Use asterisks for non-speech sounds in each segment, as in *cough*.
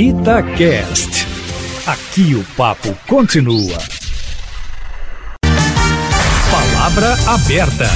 Itacast. Aqui o papo continua. Palavra aberta.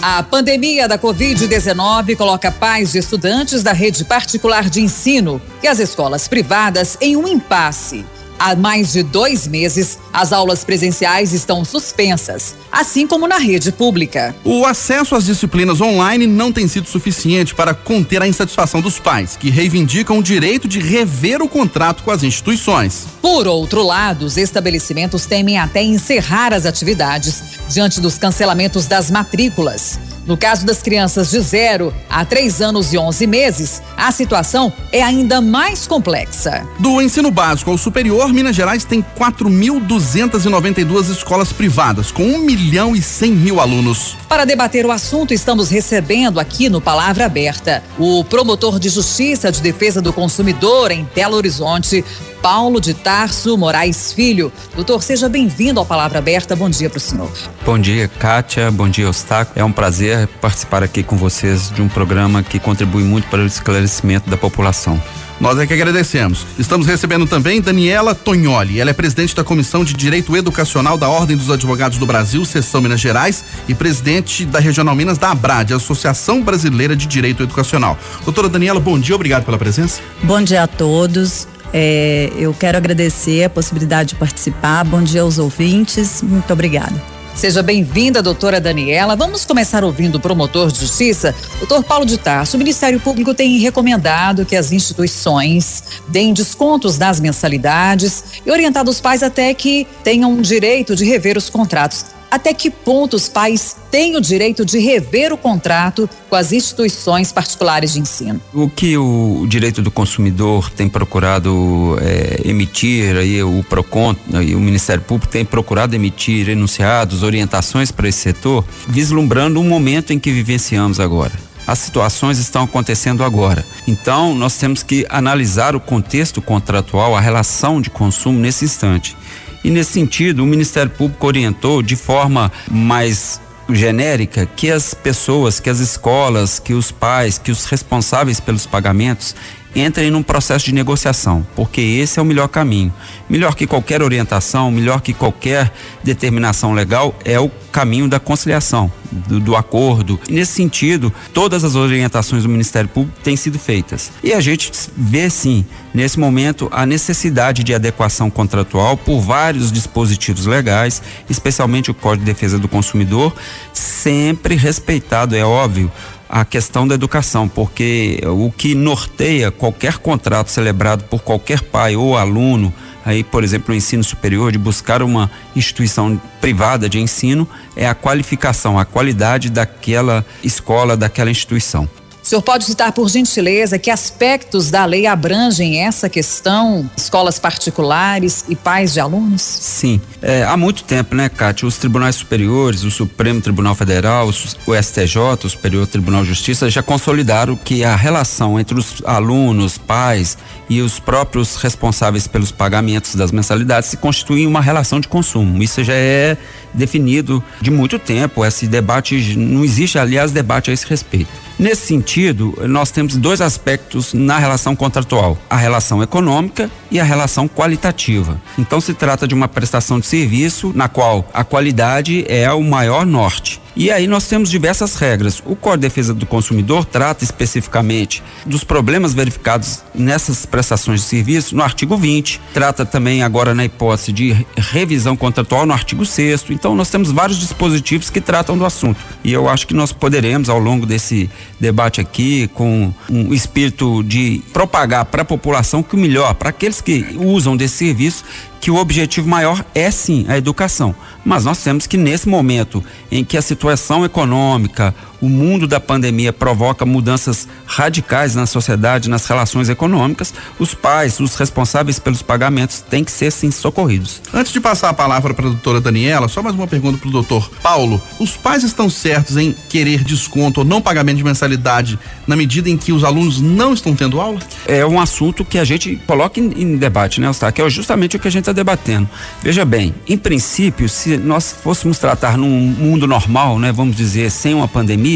A pandemia da Covid-19 coloca pais de estudantes da rede particular de ensino e as escolas privadas em um impasse. Há mais de dois meses, as aulas presenciais estão suspensas, assim como na rede pública. O acesso às disciplinas online não tem sido suficiente para conter a insatisfação dos pais, que reivindicam o direito de rever o contrato com as instituições. Por outro lado, os estabelecimentos temem até encerrar as atividades diante dos cancelamentos das matrículas. No caso das crianças de 0 a 3 anos e 11 meses, a situação é ainda mais complexa. Do ensino básico ao superior, Minas Gerais tem 4.292 escolas privadas, com 1 milhão e 100 mil alunos. Para debater o assunto, estamos recebendo aqui no Palavra Aberta o promotor de Justiça de Defesa do Consumidor em Belo Horizonte, Paulo de Tarso Moraes Filho. Doutor, seja bem-vindo ao Palavra Aberta. Bom dia para o senhor. Bom dia, Kátia. Bom dia, Eustáquio. É um prazer participar aqui com vocês de um programa que contribui muito para o esclarecimento da população. Nós é que agradecemos. Estamos recebendo também Daniela Tognoli. Ela é presidente da Comissão de Direito Educacional da Ordem dos Advogados do Brasil, Seção Minas Gerais, e presidente da Regional Minas da ABRAD, Associação Brasileira de Direito Educacional. Doutora Daniela, bom dia, obrigado pela presença. Bom dia a todos. É, eu quero agradecer a possibilidade de participar. Bom dia aos ouvintes. Muito obrigada. Seja bem-vinda, doutora Daniela. Vamos começar ouvindo o promotor de justiça, doutor Paulo de Tarso. O Ministério Público tem recomendado que as instituições deem descontos nas mensalidades e orientado os pais até que tenham o direito de rever os contratos até que ponto os pais têm o direito de rever o contrato com as instituições particulares de ensino? O que o direito do consumidor tem procurado é, emitir, aí o PROCON e o Ministério Público tem procurado emitir enunciados, orientações para esse setor, vislumbrando um momento em que vivenciamos agora as situações estão acontecendo agora. Então, nós temos que analisar o contexto contratual, a relação de consumo nesse instante. E nesse sentido, o Ministério Público orientou de forma mais genérica que as pessoas, que as escolas, que os pais, que os responsáveis pelos pagamentos entrem num processo de negociação, porque esse é o melhor caminho. Melhor que qualquer orientação, melhor que qualquer determinação legal é o caminho da conciliação, do, do, acordo. E nesse sentido, todas as orientações do Ministério Público têm sido feitas. E a gente vê sim, nesse momento, a necessidade de adequação contratual por vários dispositivos legais, especialmente o Código de Defesa do Consumidor, sempre respeitado, é óbvio, a questão da educação, porque o que norteia qualquer contrato celebrado por qualquer pai ou aluno, aí, por exemplo, no ensino superior, de buscar uma instituição privada de ensino, é a qualificação, a qualidade daquela escola, daquela instituição. O senhor pode citar, por gentileza, que aspectos da lei abrangem essa questão, escolas particulares e pais de alunos? Sim. É, há muito tempo, né, Cátia? Os tribunais superiores, o Supremo Tribunal Federal, o STJ, o Superior Tribunal de Justiça, já consolidaram que a relação entre os alunos, pais e os próprios responsáveis pelos pagamentos das mensalidades se constitui uma relação de consumo. Isso já é definido de muito tempo. Esse debate, não existe, aliás, debate a esse respeito. Nesse sentido, nós temos dois aspectos na relação contratual: a relação econômica e a relação qualitativa. Então, se trata de uma prestação de serviço na qual a qualidade é o maior norte. E aí nós temos diversas regras. O Código de Defesa do Consumidor trata especificamente dos problemas verificados nessas prestações de serviço no artigo 20. Trata também agora na hipótese de revisão contratual no artigo 6 Então nós temos vários dispositivos que tratam do assunto. E eu acho que nós poderemos ao longo desse debate aqui com um espírito de propagar para a população que o melhor, para aqueles que usam desse serviço, que o objetivo maior é sim a educação. Mas nós temos que, nesse momento em que a situação econômica, o mundo da pandemia provoca mudanças radicais na sociedade, nas relações econômicas, os pais, os responsáveis pelos pagamentos, têm que ser sim socorridos. Antes de passar a palavra para a doutora Daniela, só mais uma pergunta para o doutor Paulo. Os pais estão certos em querer desconto ou não pagamento de mensalidade na medida em que os alunos não estão tendo aula? É um assunto que a gente coloca em, em debate, né, Ostar? Que é justamente o que a gente está debatendo. Veja bem, em princípio, se nós fôssemos tratar num mundo normal, né, vamos dizer, sem uma pandemia,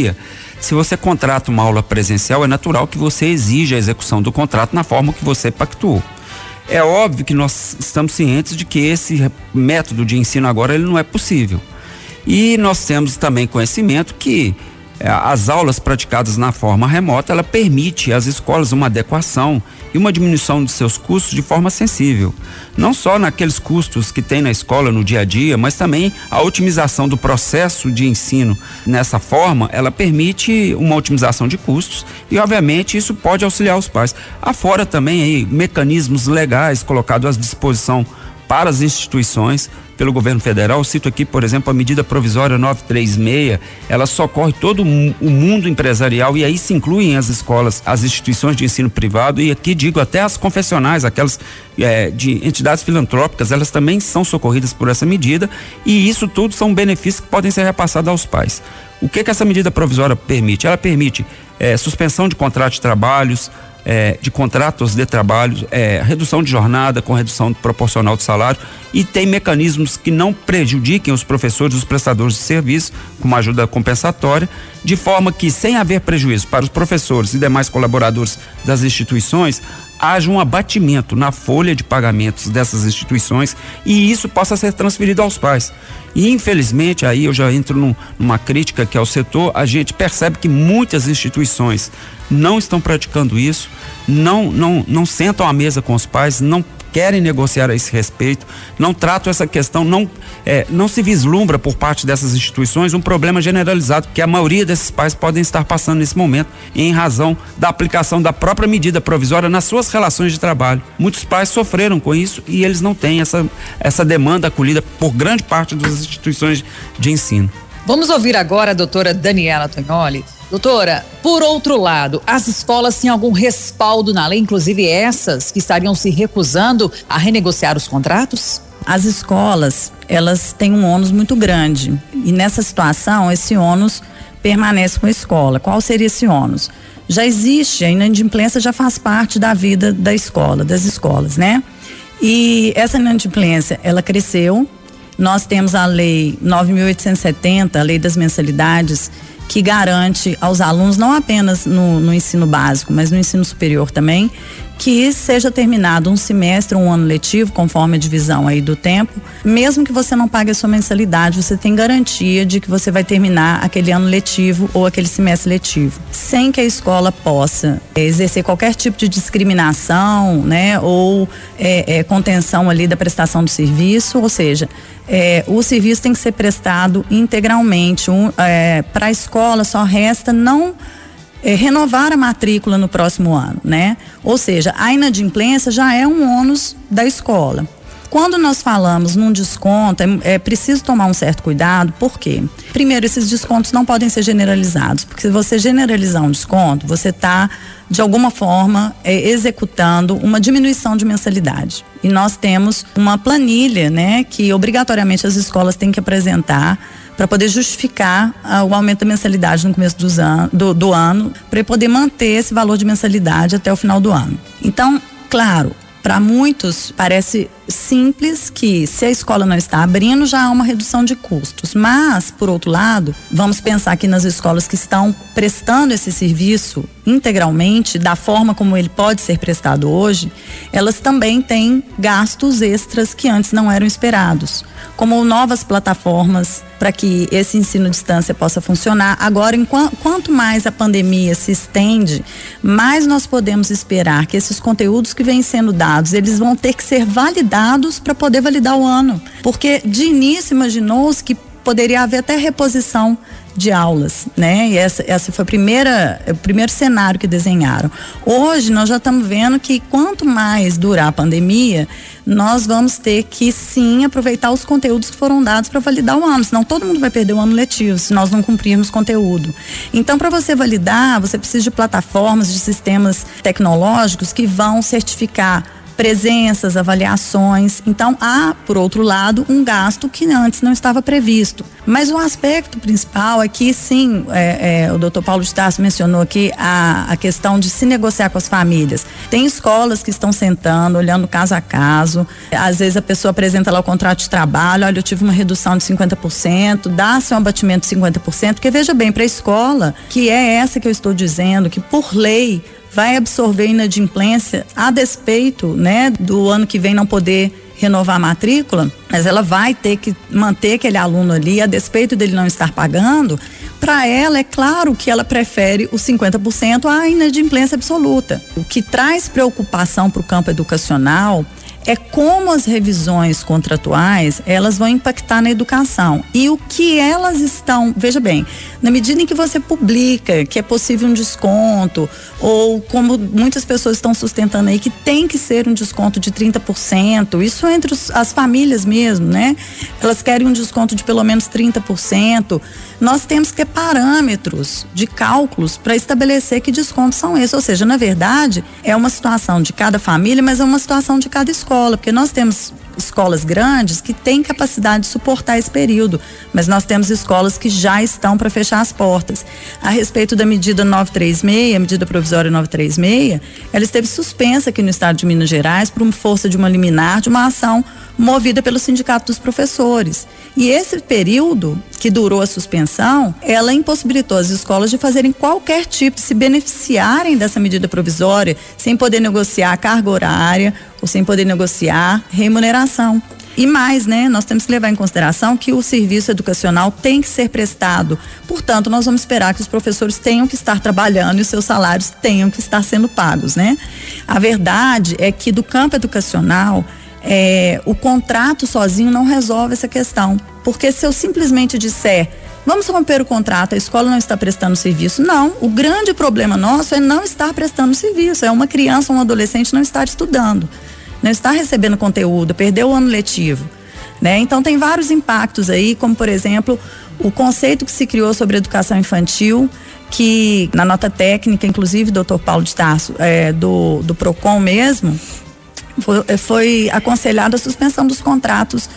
Se você contrata uma aula presencial, é natural que você exija a execução do contrato na forma que você pactuou. É óbvio que nós estamos cientes de que esse método de ensino agora ele não é possível. E nós temos também conhecimento que é, as aulas praticadas na forma remota, ela permite às escolas uma adequação e uma diminuição de seus custos de forma sensível. Não só naqueles custos que tem na escola no dia a dia, mas também a otimização do processo de ensino nessa forma, ela permite uma otimização de custos e, obviamente, isso pode auxiliar os pais. Afora também aí mecanismos legais colocados à disposição para as instituições pelo governo federal. Cito aqui, por exemplo, a medida provisória 936, ela socorre todo o mundo empresarial e aí se incluem as escolas, as instituições de ensino privado e aqui digo até as confessionais, aquelas é, de entidades filantrópicas, elas também são socorridas por essa medida e isso tudo são benefícios que podem ser repassados aos pais. O que que essa medida provisória permite? Ela permite é, suspensão de contrato de trabalhos, é, de contratos de trabalho, é, redução de jornada com redução proporcional de salário e tem mecanismos que não prejudiquem os professores e os prestadores de serviço, com uma ajuda compensatória, de forma que, sem haver prejuízo para os professores e demais colaboradores das instituições, haja um abatimento na folha de pagamentos dessas instituições e isso possa ser transferido aos pais. E infelizmente, aí eu já entro num, numa crítica que é o setor, a gente percebe que muitas instituições não estão praticando isso, não, não, não sentam à mesa com os pais, não querem negociar a esse respeito, não tratam essa questão, não, é, não se vislumbra por parte dessas instituições um problema generalizado que a maioria desses pais podem estar passando nesse momento em razão da aplicação da própria medida provisória nas suas relações de trabalho. Muitos pais sofreram com isso e eles não têm essa, essa demanda acolhida por grande parte das instituições de ensino. Vamos ouvir agora a doutora Daniela Tognoli. Doutora, por outro lado, as escolas têm algum respaldo na lei, inclusive essas que estariam se recusando a renegociar os contratos? As escolas, elas têm um ônus muito grande. E nessa situação, esse ônus permanece com a escola. Qual seria esse ônus? Já existe, a inadimplência já faz parte da vida da escola, das escolas, né? E essa inadimplência, ela cresceu, nós temos a lei 9.870, a lei das mensalidades, que garante aos alunos, não apenas no, no ensino básico, mas no ensino superior também, que seja terminado um semestre, um ano letivo, conforme a divisão aí do tempo, mesmo que você não pague a sua mensalidade, você tem garantia de que você vai terminar aquele ano letivo ou aquele semestre letivo, sem que a escola possa é, exercer qualquer tipo de discriminação, né, ou é, é, contenção ali da prestação do serviço, ou seja, é, o serviço tem que ser prestado integralmente. Um, é, Para a escola só resta não é, renovar a matrícula no próximo ano, né? Ou seja, a inadimplência já é um ônus da escola. Quando nós falamos num desconto, é, é, preciso tomar um certo cuidado, por quê? Primeiro, esses descontos não podem ser generalizados, porque se você generalizar um desconto, você está, de alguma forma, é, executando uma diminuição de mensalidade. E nós temos uma planilha, né, que obrigatoriamente as escolas têm que apresentar para poder justificar ah, o aumento da mensalidade no começo an do, do ano, para poder manter esse valor de mensalidade até o final do ano. Então, claro, para muitos parece simples que se a escola não está abrindo já há uma redução de custos, mas por outro lado, vamos pensar aqui nas escolas que estão prestando esse serviço integralmente da forma como ele pode ser prestado hoje, elas também têm gastos extras que antes não eram esperados, como novas plataformas para que esse ensino à distância possa funcionar. Agora, enquanto, quanto mais a pandemia se estende, mais nós podemos esperar que esses conteúdos que vêm sendo dados, eles vão ter que ser validados dados para poder validar o ano. Porque de início imaginou-se que poderia haver até reposição de aulas, né? E essa, essa foi a primeira, o primeiro cenário que desenharam. Hoje nós já estamos vendo que quanto mais durar a pandemia, nós vamos ter que sim aproveitar os conteúdos que foram dados para validar o ano, senão todo mundo vai perder o ano letivo se nós não cumprirmos conteúdo. Então, para você validar, você precisa de plataformas, de sistemas tecnológicos que vão certificar presenças, avaliações. Então, há, por outro lado, um gasto que antes não estava previsto. Mas o aspecto principal é que, sim, é, é, o doutor Paulo de Tarso mencionou aqui a, a questão de se negociar com as famílias. Tem escolas que estão sentando, olhando caso a caso. Às vezes a pessoa apresenta lá o contrato de trabalho, olha, eu tive uma redução de 50%, dá-se um abatimento de 50%, porque veja bem, para a escola, que é essa que eu estou dizendo, que por lei vai absorver inadimplência a despeito, né, do ano que vem não poder renovar a matrícula, mas ela vai ter que manter aquele aluno ali, a despeito dele não estar pagando, para ela é claro que ela prefere os 50% à inadimplência absoluta. O que traz preocupação para o campo educacional é como as revisões contratuais elas vão impactar na educação e o que elas estão, veja bem, na medida em que você publica que é possível um desconto ou como muitas pessoas estão sustentando aí que tem que ser um desconto de 30%, isso entre os, as famílias mesmo, né? Elas querem um desconto de pelo menos 30%. Nós temos que ter parâmetros de cálculos para estabelecer que descontos são esses, ou seja, na verdade, é uma situação de cada família, mas é uma situação de cada escola escola, porque nós temos escolas grandes que têm capacidade de suportar esse período, mas nós temos escolas que já estão para fechar as portas. A respeito da medida 936, a medida provisória 936, ela esteve suspensa aqui no estado de Minas Gerais por força de uma liminar de uma ação movida pelo Sindicato dos Professores. E esse período que durou a suspensão, ela impossibilitou as escolas de fazerem qualquer tipo, se beneficiarem dessa medida provisória, sem poder negociar carga horária ou sem poder negociar remuneração. E mais, né? Nós temos que levar em consideração que o serviço educacional tem que ser prestado. Portanto, nós vamos esperar que os professores tenham que estar trabalhando e os seus salários tenham que estar sendo pagos, né? A verdade é que do campo educacional, é, o contrato sozinho não resolve essa questão. Porque se eu simplesmente disser, vamos romper o contrato, a escola não está prestando serviço. Não, o grande problema nosso é não estar prestando serviço. É uma criança, um adolescente não estar estudando, não estar recebendo conteúdo, perdeu o ano letivo. Né? Então tem vários impactos aí, como por exemplo, o conceito que se criou sobre educação infantil, que na nota técnica, inclusive, doutor Paulo de Tarso, é, do, do PROCON mesmo, foi, eh, foi aconselhada a suspensão dos contratos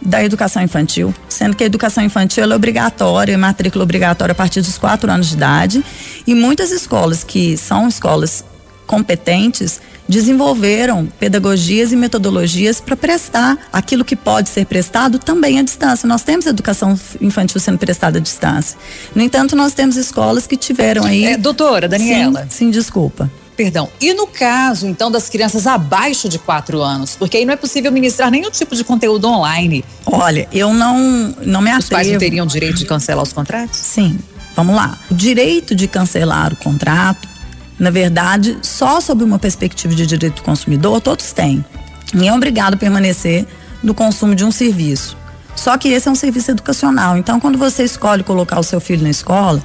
da educação infantil, sendo que a educação infantil é obrigatória, matrícula obrigatória a partir dos quatro anos de idade, e muitas escolas que são escolas competentes desenvolveram pedagogias e metodologias para prestar aquilo que pode ser prestado também à distância. Nós temos educação infantil sendo prestada à distância. No entanto, nós temos escolas que tiveram aí. É, doutora Daniela. Sim, sim desculpa. Perdão. E no caso, então, das crianças abaixo de quatro anos? Porque aí não é possível ministrar nenhum tipo de conteúdo online. Olha, eu não, não me atrevo. Os pais não teriam direito de cancelar os contratos? Sim. Vamos lá. O direito de cancelar o contrato, na verdade, só sob uma perspectiva de direito do consumidor, todos têm. Ninguém é obrigado a permanecer no consumo de um serviço. Só que esse é um serviço educacional. Então, quando você escolhe colocar o seu filho na escola,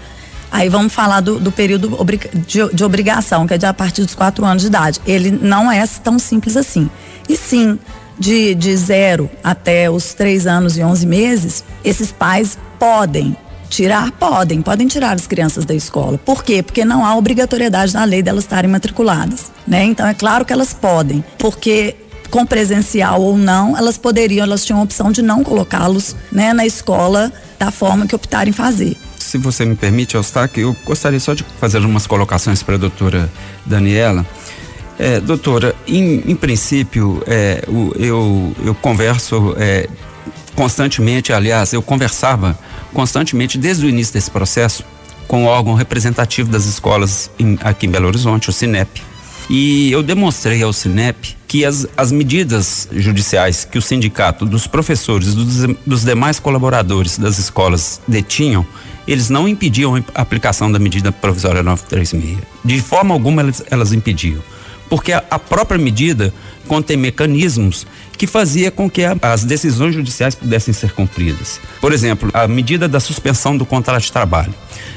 Aí vamos falar do, do período de, de, obrigação, que é de a partir dos quatro anos de idade. Ele não é tão simples assim. E sim, de, de zero até os três anos e onze meses, esses pais podem tirar, podem, podem tirar as crianças da escola. Por quê? Porque não há obrigatoriedade na lei delas estarem matriculadas, né? Então é claro que elas podem, porque com presencial ou não, elas poderiam, elas tinham a opção de não colocá-los, né, na escola da forma que optarem fazer se você me permite, Eustáquio, eu gostaria só de fazer umas colocações para a doutora Daniela. É, doutora, em, em princípio, é, o, eu, eu converso é, constantemente, aliás, eu conversava constantemente desde o início desse processo com o órgão representativo das escolas em, aqui em Belo Horizonte, o CINEP. E eu demonstrei ao CINEP que as, as medidas judiciais que o sindicato dos professores, dos, dos demais colaboradores das escolas detinham, eles não impediam a aplicação da medida provisória 936. De forma alguma elas, elas impediam. Porque a, a, própria medida contém mecanismos que fazia com que a, as decisões judiciais pudessem ser cumpridas. Por exemplo, a medida da suspensão do contrato de trabalho.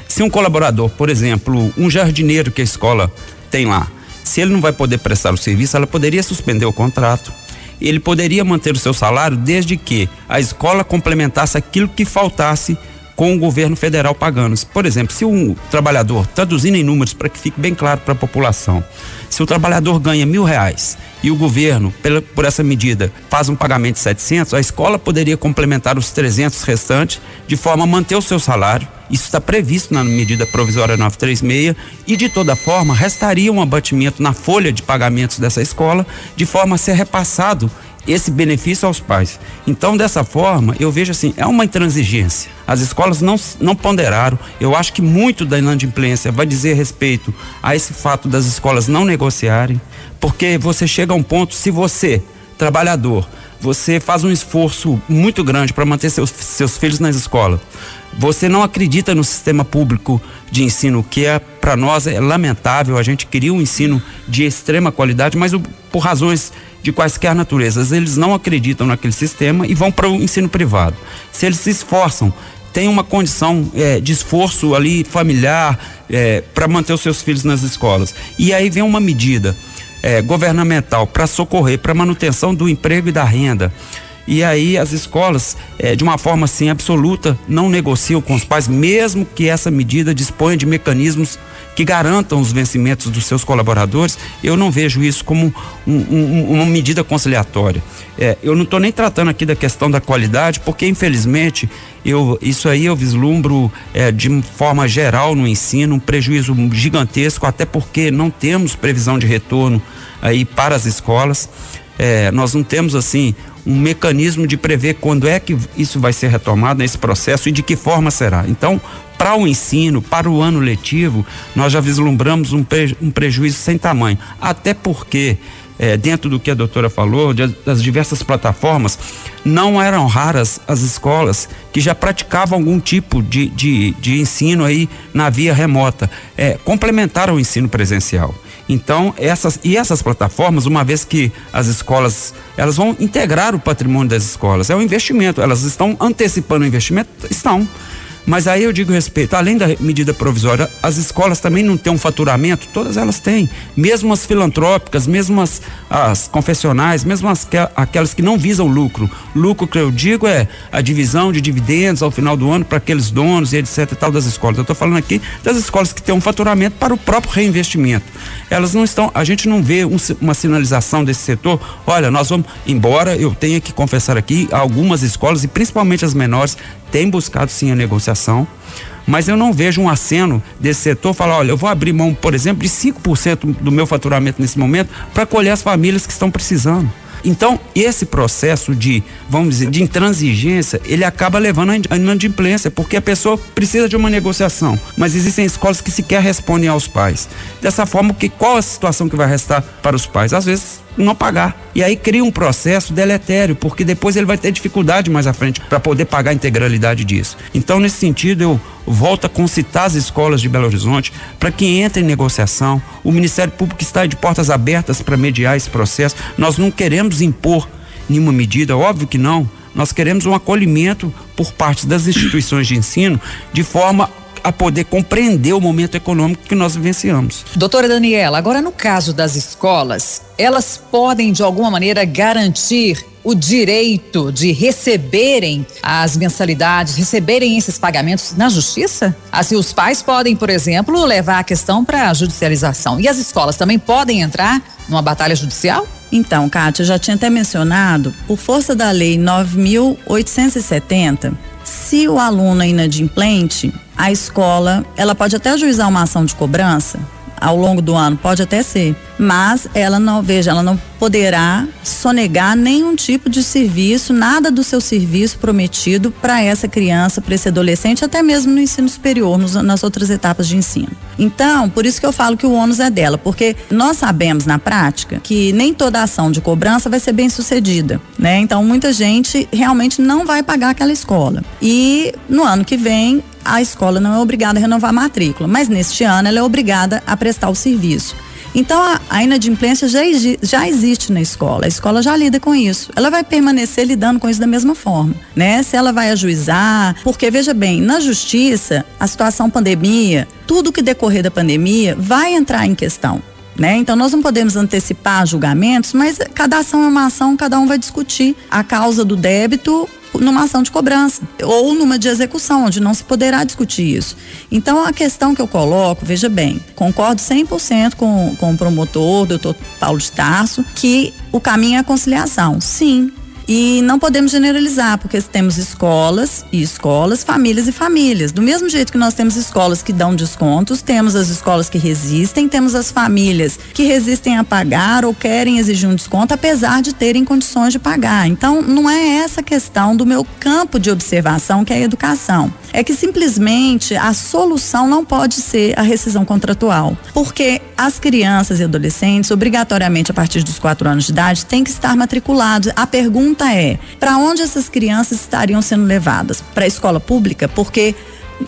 Se um colaborador, por exemplo, um jardineiro que a escola tem lá, se ele não vai poder prestar o serviço, ela poderia suspender o contrato. Ele poderia manter o seu salário desde que a escola complementasse aquilo que faltasse com o governo federal pagando. Por exemplo, se um trabalhador, traduzindo em números para que fique bem claro para a população, se o trabalhador ganha mil reais e o governo, pela, por essa medida, faz um pagamento de 700, a escola poderia complementar os 300 restantes de forma a manter o seu salário. Isso está previsto na medida provisória 936 e, de toda forma, restaria um abatimento na folha de pagamentos dessa escola, de forma a ser repassado esse benefício aos pais. Então, dessa forma, eu vejo assim, é uma intransigência. As escolas não, não ponderaram. Eu acho que muito da inadimplência vai dizer respeito a esse fato das escolas não negociarem, porque você chega a um ponto, se você, trabalhador, você faz um esforço muito grande para manter seus, seus filhos nas escolas. Você não acredita no sistema público de ensino, que é para nós é lamentável. A gente queria um ensino de extrema qualidade, mas o, por razões de quaisquer naturezas, eles não acreditam naquele sistema e vão para o ensino privado. Se eles se esforçam, tem uma condição é, de esforço ali familiar é, para manter os seus filhos nas escolas. E aí vem uma medida é, governamental para socorrer, para manutenção do emprego e da renda. E aí as escolas, é, de uma forma assim absoluta, não negociam com os pais, mesmo que essa medida disponha de mecanismos que garantam os vencimentos dos seus colaboradores, eu não vejo isso como um, um, uma medida conciliatória. É, eu não estou nem tratando aqui da questão da qualidade, porque infelizmente eu, isso aí eu vislumbro é, de forma geral no ensino um prejuízo gigantesco, até porque não temos previsão de retorno aí para as escolas. É, nós não temos assim um mecanismo de prever quando é que isso vai ser retomado nesse processo e de que forma será. Então, para o ensino, para o ano letivo, nós já vislumbramos um, pre, um prejuízo sem tamanho. Até porque, é, dentro do que a doutora falou, de, das diversas plataformas, não eram raras as escolas que já praticavam algum tipo de, de, de ensino aí na via remota, é, complementaram o ensino presencial. Então, essas e essas plataformas, uma vez que as escolas, elas vão integrar o patrimônio das escolas, é um investimento, elas estão antecipando o investimento? Estão. Mas aí eu digo respeito, além da medida provisória, as escolas também não têm um faturamento, todas elas têm, mesmo as filantrópicas, mesmo as, as confessionais, mesmo as, aquelas que não visam lucro. Lucro que eu digo é a divisão de dividendos ao final do ano para aqueles donos e etc e tal das escolas. Eu estou falando aqui das escolas que têm um faturamento para o próprio reinvestimento. Elas não estão, a gente não vê um, uma sinalização desse setor. Olha, nós vamos, embora eu tenha que confessar aqui, algumas escolas e principalmente as menores tem buscado sim a negociação, mas eu não vejo um aceno desse setor falar, olha, eu vou abrir mão, por exemplo, de 5% do meu faturamento nesse momento para colher as famílias que estão precisando. Então, esse processo de, vamos dizer, de intransigência, ele acaba levando à inadimplência, porque a pessoa precisa de uma negociação, mas existem escolas que sequer respondem aos pais. Dessa forma, que qual a situação que vai restar para os pais? Às vezes não pagar. E aí cria um processo deletério, porque depois ele vai ter dificuldade mais à frente para poder pagar a integralidade disso. Então, nesse sentido, eu volto a concitar as escolas de Belo Horizonte para que entre em negociação. O Ministério Público está de portas abertas para mediar esse processo. Nós não queremos impor nenhuma medida, óbvio que não. Nós queremos um acolhimento por parte das instituições de ensino de forma a poder compreender o momento econômico que nós vivenciamos. Doutora Daniela, agora no caso das escolas, elas podem de alguma maneira garantir o direito de receberem as mensalidades, receberem esses pagamentos na justiça? Assim, os pais podem, por exemplo, levar a questão para a judicialização. E as escolas também podem entrar numa batalha judicial? Então, Kátia, eu já tinha até mencionado, por força da lei 9870, se o aluno é inadimplente, a escola, ela pode até ajuizar uma ação de cobrança ao longo do ano, pode até ser, mas ela não, veja, ela não poderá sonegar nenhum tipo de serviço, nada do seu serviço prometido para essa criança, para esse adolescente, até mesmo no ensino superior, nos, nas outras etapas de ensino. Então, por isso que eu falo que o ônus é dela, porque nós sabemos na prática que nem toda ação de cobrança vai ser bem sucedida, né? Então, muita gente realmente não vai pagar aquela escola. E no ano que vem, a escola não é obrigada a renovar a matrícula, mas neste ano ela é obrigada a prestar o serviço. Então a, a inadimplência já, já existe na escola, a escola já lida com isso. Ela vai permanecer lidando com isso da mesma forma, né? Se ela vai ajuizar, porque veja bem, na justiça, a situação pandemia, tudo que decorrer da pandemia vai entrar em questão. Né? Então nós não podemos antecipar julgamentos, mas cada ação é uma ação, cada um vai discutir a causa do débito numa ação de cobrança ou numa de execução, onde não se poderá discutir isso. Então, a questão que eu coloco, veja bem, concordo 100% com, com o promotor, doutor Paulo de Tarso, que o caminho é a conciliação. Sim, e não podemos generalizar, porque temos escolas e escolas, famílias e famílias. Do mesmo jeito que nós temos escolas que dão descontos, temos as escolas que resistem, temos as famílias que resistem a pagar ou querem exigir um desconto, apesar de terem condições de pagar. Então, não é essa questão do meu campo de observação, que é a educação. É que simplesmente a solução não pode ser a rescisão contratual. Porque as crianças e adolescentes, obrigatoriamente a partir dos quatro anos de idade, têm que estar matriculados. A pergunta é: para onde essas crianças estariam sendo levadas? Para a escola pública? Porque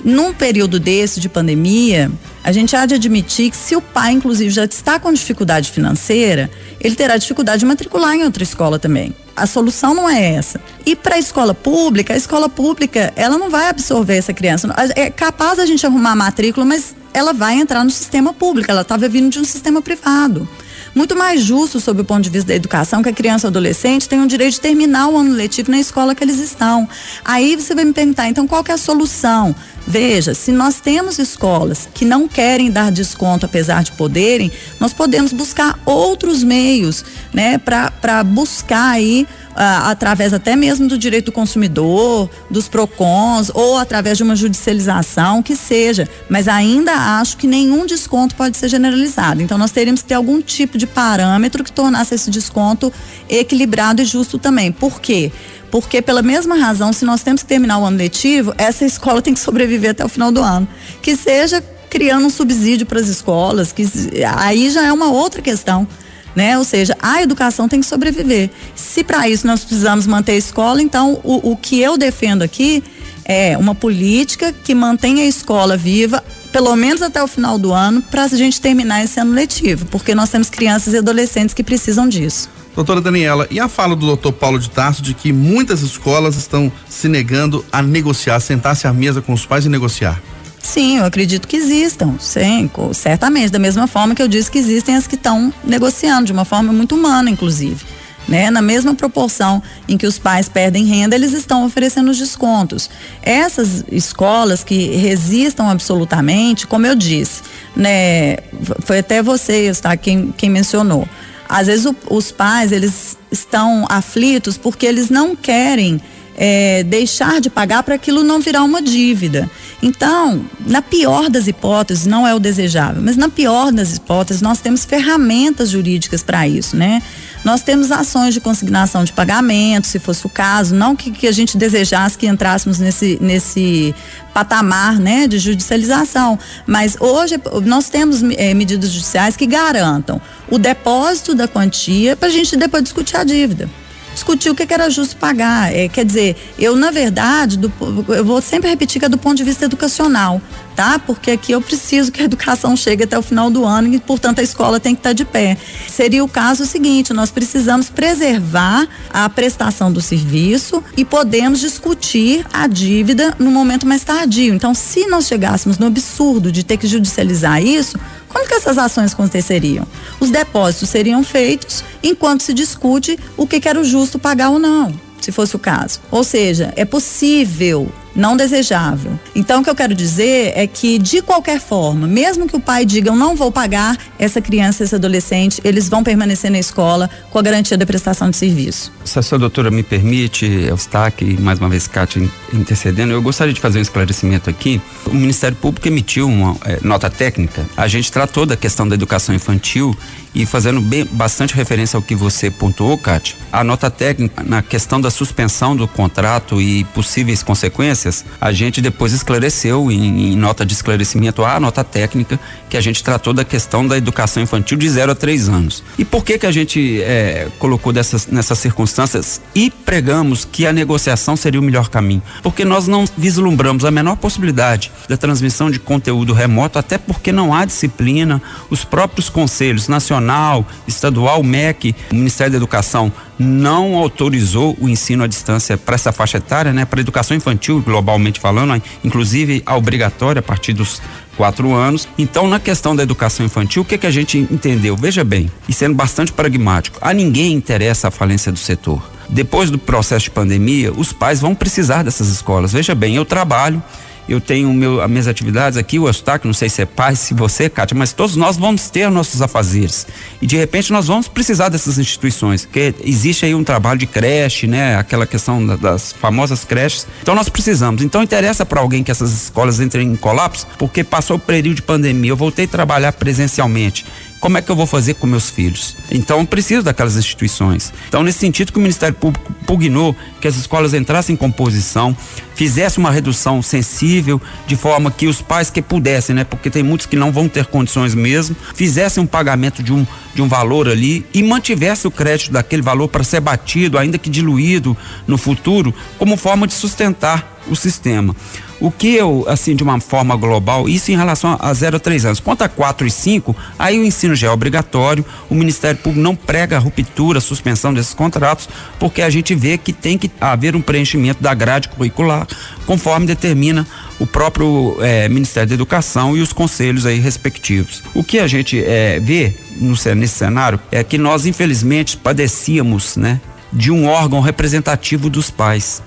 num período desse de pandemia, a gente há de admitir que se o pai, inclusive, já está com dificuldade financeira, ele terá dificuldade de matricular em outra escola também. A solução não é essa. E para a escola pública, a escola pública, ela não vai absorver essa criança. É capaz a gente arrumar a matrícula, mas ela vai entrar no sistema público, ela estava vindo de um sistema privado muito mais justo sob o ponto de vista da educação que a criança ou adolescente tenha o direito de terminar o ano letivo na escola que eles estão. Aí você vai me perguntar, então qual que é a solução? Veja, se nós temos escolas que não querem dar desconto apesar de poderem, nós podemos buscar outros meios, né, para buscar aí ah, através até mesmo do direito do consumidor, dos PROCONs, ou através de uma judicialização, que seja. Mas ainda acho que nenhum desconto pode ser generalizado. Então, nós teríamos que ter algum tipo de parâmetro que tornasse esse desconto equilibrado e justo também. Por quê? Porque, pela mesma razão, se nós temos que terminar o ano letivo, essa *laughs* escola tem que sobreviver até o final do ano. Que seja criando um subsídio para as escolas, que aí já é uma outra questão né? Ou seja, a educação tem que sobreviver. Se para isso nós precisamos manter a escola, então o, o que eu defendo aqui é uma política que mantenha a escola viva, pelo menos até o final do ano, para a gente terminar esse ano letivo, porque nós temos crianças e adolescentes que precisam disso. Doutora Daniela, e a fala do doutor Paulo de Tarso de que muitas escolas estão se negando a negociar, sentar-se à mesa com os pais e negociar? Sim, eu acredito que existam, sim, certamente. Da mesma forma que eu disse que existem as que estão negociando, de uma forma muito humana, inclusive. Né? Na mesma proporção em que os pais perdem renda, eles estão oferecendo os descontos. Essas escolas que resistam absolutamente, como eu disse, né? Foi até vocês, tá? Quem, quem mencionou. Às vezes o, os pais, eles estão aflitos porque eles não querem é, deixar de pagar para aquilo não virar uma dívida. Então, na pior das hipóteses, não é o desejável, mas na pior das hipóteses, nós temos ferramentas jurídicas para isso, né? Nós temos ações de consignação de pagamento, se fosse o caso, não que, que a gente desejasse que entrássemos nesse, nesse patamar né, de judicialização. Mas hoje nós temos é, medidas judiciais que garantam o depósito da quantia para a gente depois discutir a dívida discutir o que, era justo pagar. É, quer dizer, eu, na verdade, do, eu vou sempre repetir que é do ponto de vista educacional, tá? Porque aqui eu preciso que a educação chegue até o final do ano e, portanto, a escola tem que estar de pé. Seria o caso seguinte: nós precisamos preservar a prestação do serviço e podemos discutir a dívida no momento mais tardio. Então, se nós chegássemos no absurdo de ter que judicializar isso, como que essas ações aconteceriam? Os depósitos seriam feitos enquanto se discute o que, que era o justo pagar ou não, se fosse o caso. Ou seja, é possível não desejável. Então, o que eu quero dizer é que, de qualquer forma, mesmo que o pai diga eu não vou pagar essa criança, esse adolescente, eles vão permanecer na escola com a garantia da prestação de serviço. Se a sua doutora me permite, Eustáquio e mais uma vez Kátia intercedendo, eu gostaria de fazer um esclarecimento aqui. O Ministério Público emitiu uma é, nota técnica, a gente tratou da questão da educação infantil e fazendo bem, bastante referência ao que você pontuou, Kátia, a nota técnica na questão da suspensão do contrato e possíveis consequências a gente depois esclareceu em, em nota de esclarecimento a nota técnica que a gente tratou da questão da educação infantil de 0 a 3 anos. E por que que a gente é, colocou dessas, nessas circunstâncias e pregamos que a negociação seria o melhor caminho? Porque nós não vislumbramos a menor possibilidade da transmissão de conteúdo remoto, até porque não há disciplina, os próprios conselhos nacional, estadual, MEC, Ministério da Educação não autorizou o ensino à distância para essa faixa etária, né? Para educação infantil, globalmente falando, inclusive a obrigatória a partir dos quatro anos. Então, na questão da educação infantil, o que, que a gente entendeu? Veja bem, e sendo bastante pragmático, a ninguém interessa a falência do setor. Depois do processo de pandemia, os pais vão precisar dessas escolas. Veja bem, eu trabalho, eu tenho meu, as minhas atividades aqui, o Eustáquio, não sei se é pai, se você, Kátia, mas todos nós vamos ter nossos afazeres. E de repente nós vamos precisar dessas instituições, porque existe aí um trabalho de creche, né? Aquela questão das famosas creches. Então nós precisamos. Então interessa para alguém que essas escolas entrem em colapso, porque passou o período de pandemia, eu voltei a trabalhar presencialmente como é que eu vou fazer com meus filhos? Então eu preciso daquelas instituições. Então, nesse sentido que o Ministério Público pugnou que as escolas entrassem em composição, fizesse uma redução sensível, de forma que os pais que pudessem, né? Porque tem muitos que não vão ter condições mesmo, fizessem um pagamento de um, de um valor ali e mantivesse o crédito daquele valor para ser batido, ainda que diluído no futuro, como forma de sustentar o sistema. O que eu, assim, de uma forma global, isso em relação a 0 a 3 anos. Quanto a 4 e 5, aí o ensino já é obrigatório, o Ministério Público não prega a ruptura, a suspensão desses contratos, porque a gente vê que tem que haver um preenchimento da grade curricular, conforme determina o próprio eh, Ministério da Educação e os conselhos aí respectivos. O que a gente eh, vê no, nesse cenário é que nós, infelizmente, padecíamos, né, de um órgão representativo dos pais.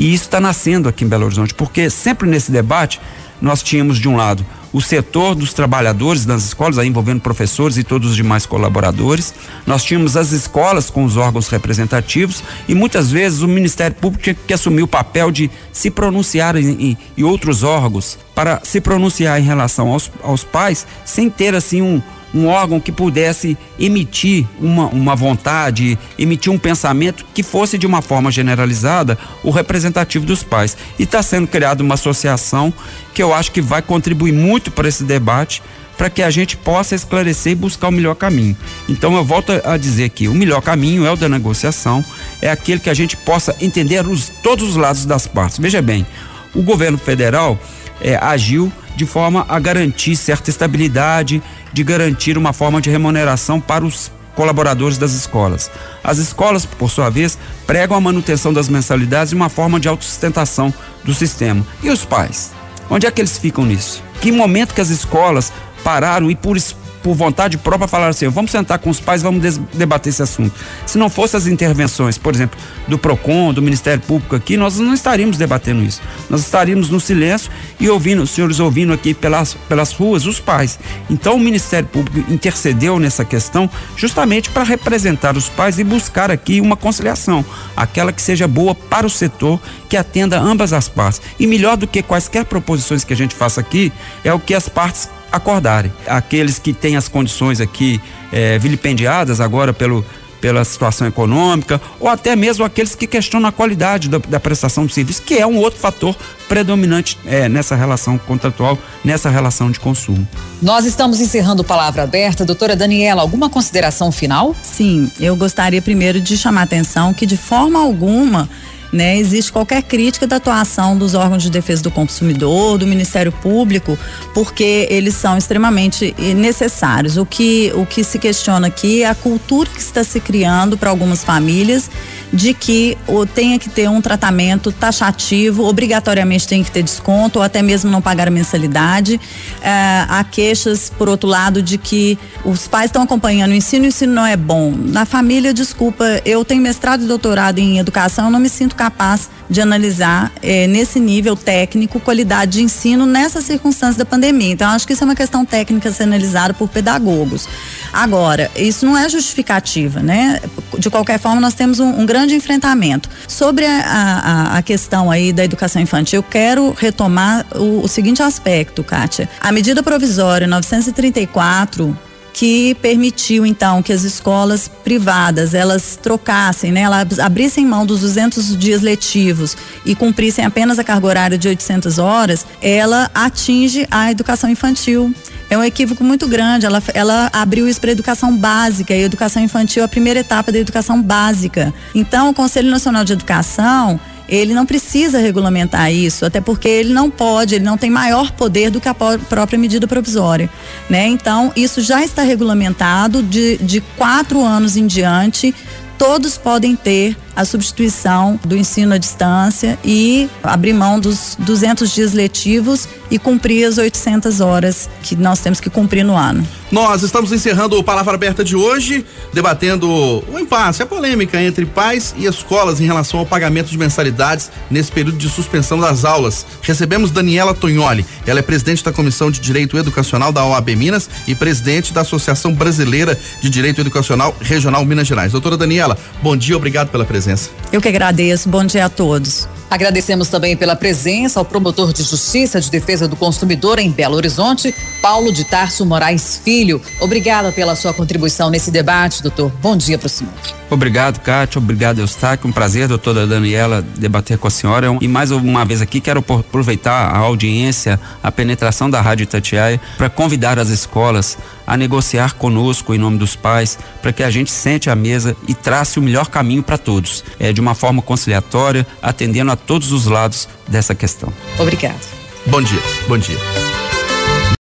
E isso está nascendo aqui em Belo Horizonte, porque sempre nesse debate nós tínhamos de um lado o setor dos trabalhadores das escolas, aí envolvendo professores e todos os demais colaboradores. Nós tínhamos as escolas com os órgãos representativos e muitas vezes o Ministério Público tinha que assumir o papel de se pronunciar em, em outros órgãos para se pronunciar em relação aos, aos pais sem ter assim um um órgão que pudesse emitir uma, uma vontade, emitir um pensamento que fosse de uma forma generalizada o representativo dos pais. E está sendo criada uma associação que eu acho que vai contribuir muito para esse debate para que a gente possa esclarecer e buscar o melhor caminho. Então eu volto a dizer que o melhor caminho é o da negociação, é aquele que a gente possa entender os, todos os lados das partes. Veja bem, o governo federal é, agiu de forma a garantir certa estabilidade, de garantir uma forma de remuneração para os colaboradores das escolas. As escolas, por sua vez, pregam a manutenção das mensalidades e uma forma de autossustentação do sistema. E os pais? Onde é que eles ficam nisso? Que momento que as escolas pararam e por por vontade própria, falaram assim: vamos sentar com os pais, vamos debater esse assunto. Se não fossem as intervenções, por exemplo, do PROCON, do Ministério Público aqui, nós não estaríamos debatendo isso. Nós estaríamos no silêncio e ouvindo, os senhores ouvindo aqui pelas, pelas ruas os pais. Então o Ministério Público intercedeu nessa questão justamente para representar os pais e buscar aqui uma conciliação, aquela que seja boa para o setor, que atenda ambas as partes. E melhor do que quaisquer proposições que a gente faça aqui, é o que as partes acordarem. Aqueles que têm as condições aqui é, vilipendiadas agora pelo, pela situação econômica, ou até mesmo aqueles que questionam a qualidade da, da prestação do serviço, que é um outro fator predominante é, nessa relação contratual, nessa relação de consumo. Nós estamos encerrando Palavra Aberta. Doutora Daniela, alguma consideração final? Sim, eu gostaria primeiro de chamar a atenção que de forma alguma né, existe qualquer crítica da atuação dos órgãos de defesa do consumidor, do Ministério Público, porque eles são extremamente necessários. O que, o que se questiona aqui é a cultura que está se criando para algumas famílias de que ou tenha que ter um tratamento taxativo, obrigatoriamente tem que ter desconto ou até mesmo não pagar a mensalidade. É, há queixas, por outro lado, de que os pais estão acompanhando o ensino e o ensino não é bom. Na família, desculpa, eu tenho mestrado e doutorado em educação, eu não me sinto capaz de analisar eh, nesse nível técnico qualidade de ensino nessa circunstância da pandemia. Então, acho que isso é uma questão técnica a ser analisada por pedagogos. Agora, isso não é justificativa, né? De qualquer forma, nós temos um, um grande enfrentamento. Sobre a, a, a, questão aí da educação infantil, eu quero retomar o, o seguinte aspecto, Kátia. A medida provisória 934 que permitiu então que as escolas privadas elas trocassem, né, elas abrissem mão dos 200 dias letivos e cumprissem apenas a carga horária de 800 horas, ela atinge a educação infantil. É um equívoco muito grande. Ela, ela abriu isso para educação básica e a educação infantil é a primeira etapa da educação básica. Então, o Conselho Nacional de Educação ele não precisa regulamentar isso, até porque ele não pode, ele não tem maior poder do que a própria medida provisória, né? Então, isso já está regulamentado de, de quatro anos em diante, todos podem ter a substituição do ensino à distância e abrir mão dos 200 dias letivos e cumprir as 800 horas que nós temos que cumprir no ano. Nós estamos encerrando o Palavra Aberta de hoje, debatendo o impasse, a polêmica entre pais e escolas em relação ao pagamento de mensalidades nesse período de suspensão das aulas. Recebemos Daniela Tonholi, ela é presidente da Comissão de Direito Educacional da OAB Minas e presidente da Associação Brasileira de Direito Educacional Regional Minas Gerais. Doutora Daniela, bom dia, obrigado pela presença. Eu que agradeço, bom dia a todos. Agradecemos também pela presença ao promotor de Justiça de Defesa do Consumidor em Belo Horizonte, Paulo de Tarso Moraes Filho. Obrigada pela sua contribuição nesse debate, doutor. Bom dia para o senhor. Obrigado, Cátia. Obrigado, Eustáquio. Um prazer, doutora Daniela, debater com a senhora. E mais uma vez aqui, quero aproveitar a audiência, a penetração da Rádio Itatiaia, para convidar as escolas a negociar conosco em nome dos pais, para que a gente sente à mesa e trace o melhor caminho para todos, é, de uma forma conciliatória, atendendo a todos os lados dessa questão. Obrigado. Bom dia. Bom dia.